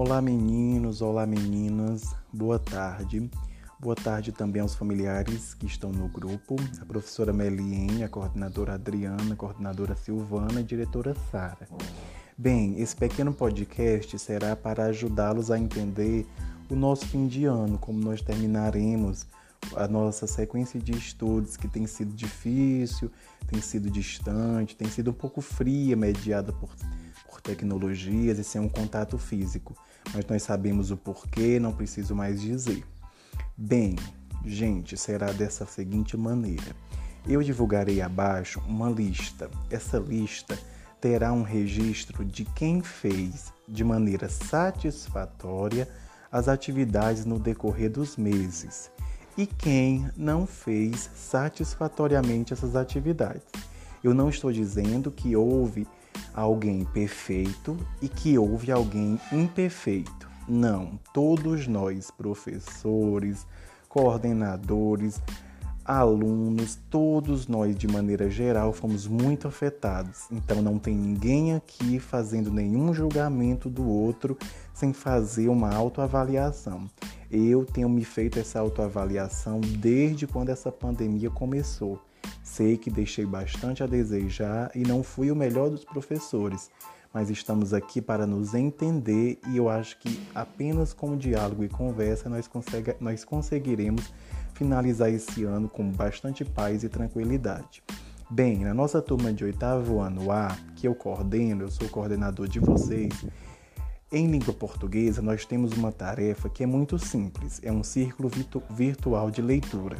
Olá meninos, olá meninas, boa tarde. Boa tarde também aos familiares que estão no grupo, a professora Meliene, a coordenadora Adriana, a coordenadora Silvana e a diretora Sara. Bem, esse pequeno podcast será para ajudá-los a entender o nosso fim de ano, como nós terminaremos a nossa sequência de estudos que tem sido difícil, tem sido distante, tem sido um pouco fria, mediada por, por tecnologias e sem um contato físico. Mas nós sabemos o porquê, não preciso mais dizer. Bem, gente, será dessa seguinte maneira. Eu divulgarei abaixo uma lista. Essa lista terá um registro de quem fez de maneira satisfatória as atividades no decorrer dos meses e quem não fez satisfatoriamente essas atividades. Eu não estou dizendo que houve alguém perfeito e que houve alguém imperfeito. Não, todos nós, professores, coordenadores, alunos, todos nós de maneira geral fomos muito afetados. Então não tem ninguém aqui fazendo nenhum julgamento do outro sem fazer uma autoavaliação. Eu tenho me feito essa autoavaliação desde quando essa pandemia começou. Sei que deixei bastante a desejar e não fui o melhor dos professores, mas estamos aqui para nos entender e eu acho que apenas com diálogo e conversa nós, consegue, nós conseguiremos finalizar esse ano com bastante paz e tranquilidade. Bem, na nossa turma de oitavo ano A, que eu coordeno, eu sou coordenador de vocês, em língua portuguesa nós temos uma tarefa que é muito simples, é um círculo virtu virtual de leitura.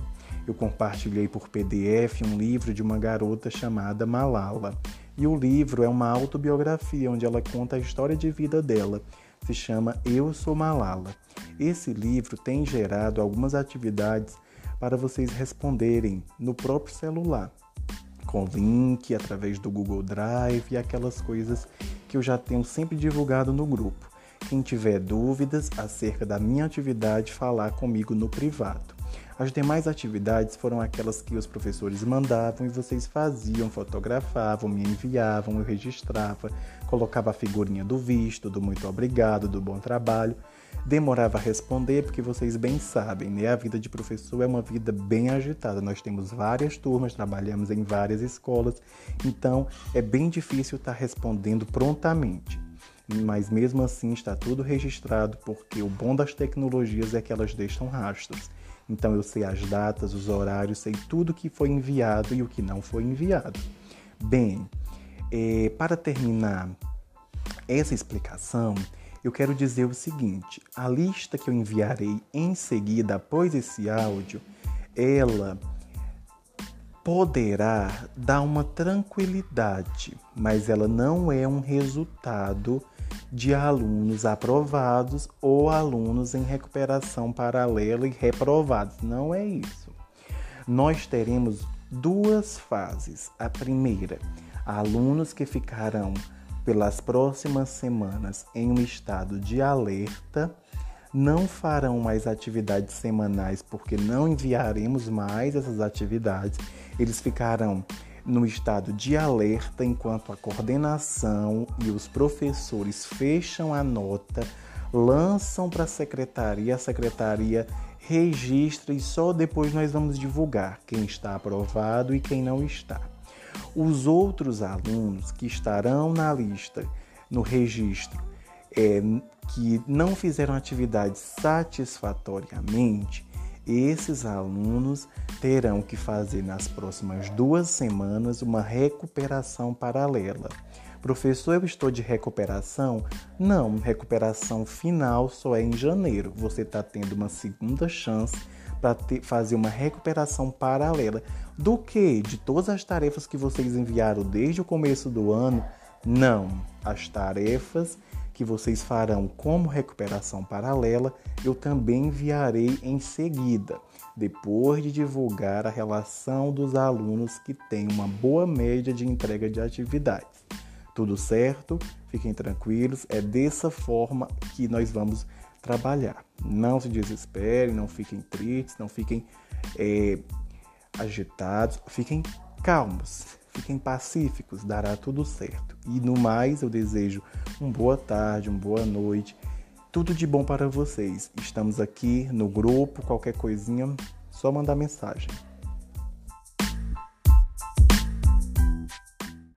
Eu compartilhei por PDF um livro de uma garota chamada Malala. E o livro é uma autobiografia onde ela conta a história de vida dela. Se chama Eu Sou Malala. Esse livro tem gerado algumas atividades para vocês responderem no próprio celular, com link através do Google Drive e aquelas coisas que eu já tenho sempre divulgado no grupo. Quem tiver dúvidas acerca da minha atividade, falar comigo no privado. As demais atividades foram aquelas que os professores mandavam e vocês faziam, fotografavam, me enviavam, eu registrava, colocava a figurinha do visto, do muito obrigado, do bom trabalho. Demorava a responder porque vocês bem sabem, né? A vida de professor é uma vida bem agitada. Nós temos várias turmas, trabalhamos em várias escolas, então é bem difícil estar respondendo prontamente mas mesmo assim está tudo registrado porque o bom das tecnologias é que elas deixam rastros. Então eu sei as datas, os horários, sei tudo que foi enviado e o que não foi enviado. Bem, é, para terminar essa explicação, eu quero dizer o seguinte: a lista que eu enviarei em seguida após esse áudio, ela poderá dar uma tranquilidade, mas ela não é um resultado de alunos aprovados ou alunos em recuperação paralela e reprovados. Não é isso. Nós teremos duas fases. A primeira, alunos que ficarão pelas próximas semanas em um estado de alerta, não farão mais atividades semanais porque não enviaremos mais essas atividades. Eles ficarão no estado de alerta enquanto a coordenação e os professores fecham a nota, lançam para a secretaria, a secretaria registra e só depois nós vamos divulgar quem está aprovado e quem não está. Os outros alunos que estarão na lista, no registro, é, que não fizeram atividade satisfatoriamente, esses alunos terão que fazer nas próximas duas semanas uma recuperação paralela. Professor, eu estou de recuperação? Não, recuperação final só é em janeiro. Você está tendo uma segunda chance para fazer uma recuperação paralela. Do que? De todas as tarefas que vocês enviaram desde o começo do ano? Não. As tarefas que vocês farão como recuperação paralela, eu também enviarei em seguida, depois de divulgar a relação dos alunos que têm uma boa média de entrega de atividades. Tudo certo? Fiquem tranquilos, é dessa forma que nós vamos trabalhar. Não se desesperem, não fiquem tristes, não fiquem é, agitados, fiquem calmos. Fiquem pacíficos, dará tudo certo. E no mais, eu desejo uma boa tarde, uma boa noite. Tudo de bom para vocês. Estamos aqui no grupo, qualquer coisinha, só mandar mensagem.